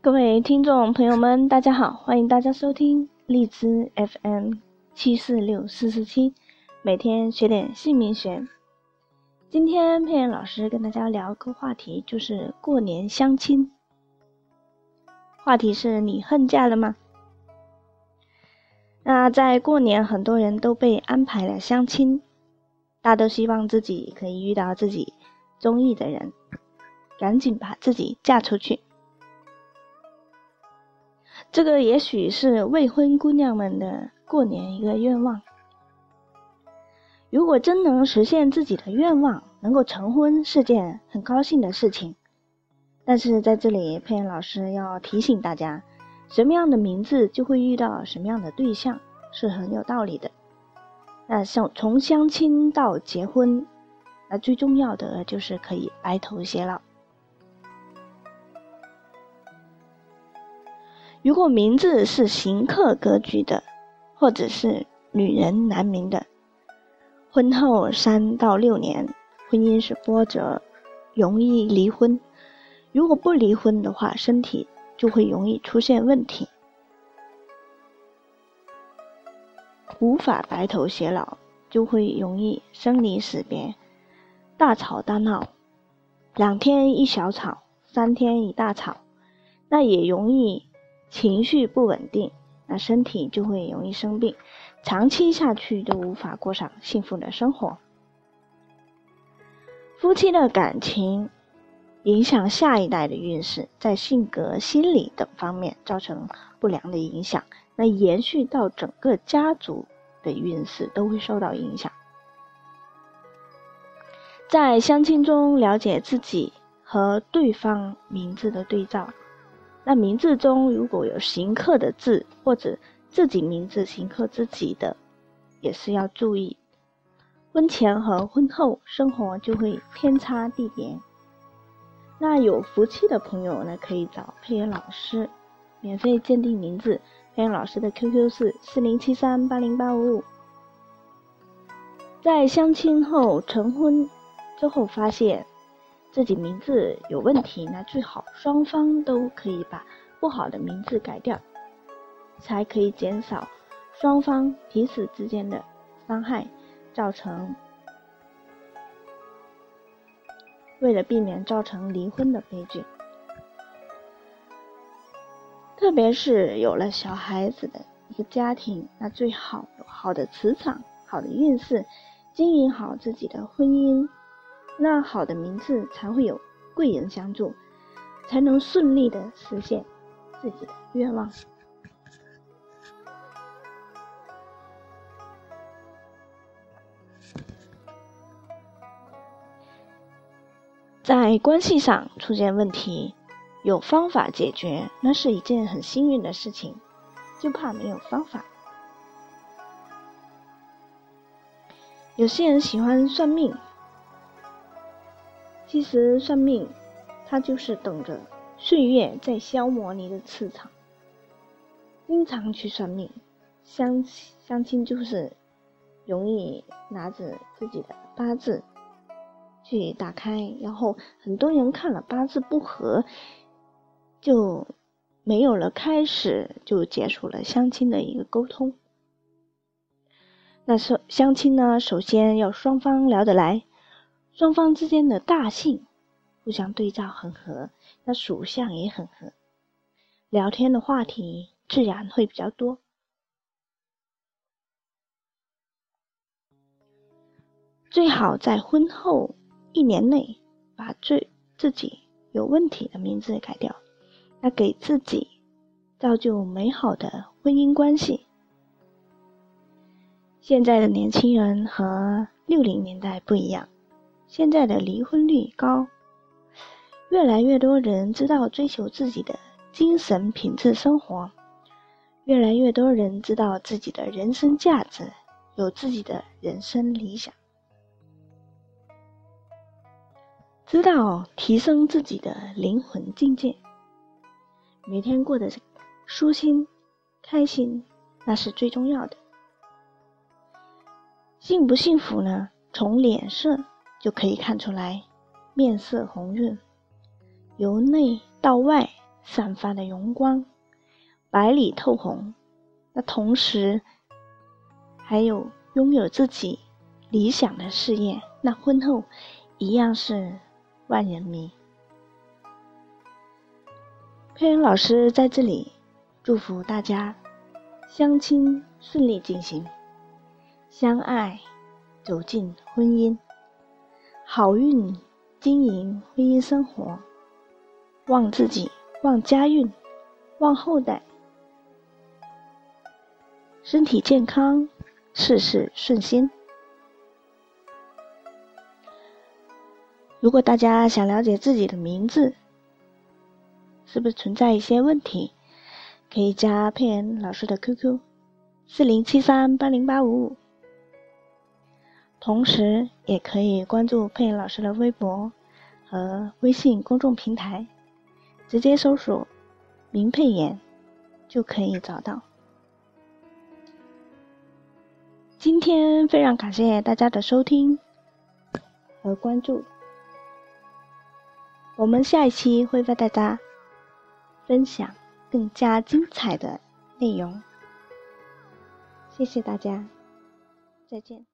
各位听众朋友们，大家好，欢迎大家收听荔枝 FM 七四六四四七，每天学点姓名学。今天佩妍老师跟大家聊个话题，就是过年相亲。话题是你恨嫁了吗？那在过年，很多人都被安排了相亲，大都希望自己可以遇到自己中意的人，赶紧把自己嫁出去。这个也许是未婚姑娘们的过年一个愿望。如果真能实现自己的愿望，能够成婚是件很高兴的事情。但是在这里，佩恩老师要提醒大家。什么样的名字就会遇到什么样的对象，是很有道理的。那像从相亲到结婚，那最重要的就是可以白头偕老。如果名字是行客格局的，或者是女人男名的，婚后三到六年，婚姻是波折，容易离婚。如果不离婚的话，身体。就会容易出现问题，无法白头偕老，就会容易生离死别，大吵大闹，两天一小吵，三天一大吵，那也容易情绪不稳定，那身体就会容易生病，长期下去都无法过上幸福的生活，夫妻的感情。影响下一代的运势，在性格、心理等方面造成不良的影响，那延续到整个家族的运势都会受到影响。在相亲中了解自己和对方名字的对照，那名字中如果有行克的字，或者自己名字行克自己的，也是要注意。婚前和婚后生活就会天差地别。那有福气的朋友呢，可以找佩妍老师免费鉴定名字。佩妍老师的 QQ 是四零七三八零八五五。在相亲后成婚之后，发现自己名字有问题，那最好双方都可以把不好的名字改掉，才可以减少双方彼此之间的伤害，造成。为了避免造成离婚的悲剧，特别是有了小孩子的一个家庭，那最好有好的磁场、好的运势，经营好自己的婚姻，那好的名字才会有贵人相助，才能顺利的实现自己的愿望。在关系上出现问题，有方法解决，那是一件很幸运的事情。就怕没有方法。有些人喜欢算命，其实算命，它就是等着岁月在消磨你的磁场。经常去算命，相相亲就是容易拿着自己的八字。去打开，然后很多人看了八字不合，就没有了开始，就结束了相亲的一个沟通。那是相亲呢，首先要双方聊得来，双方之间的大姓互相对照很合，那属相也很合，聊天的话题自然会比较多。最好在婚后。一年内把最自己有问题的名字改掉，那给自己造就美好的婚姻关系。现在的年轻人和六零年代不一样，现在的离婚率高，越来越多人知道追求自己的精神品质生活，越来越多人知道自己的人生价值，有自己的人生理想。知道提升自己的灵魂境界，每天过得舒心、开心，那是最重要的。幸不幸福呢？从脸色就可以看出来，面色红润，由内到外散发的荣光，白里透红。那同时，还有拥有自己理想的事业，那婚后一样是万人迷。佩恩老师在这里祝福大家相亲顺利进行，相爱走进婚姻，好运经营婚姻生活，旺自己，旺家运，旺后代，身体健康，事事顺心。如果大家想了解自己的名字，是不是存在一些问题？可以加佩恩老师的 QQ：四零七三八零八五五。同时，也可以关注佩老师的微博和微信公众平台，直接搜索“明佩妍”就可以找到。今天非常感谢大家的收听和关注，我们下一期会为大家。分享更加精彩的内容，谢谢大家，再见。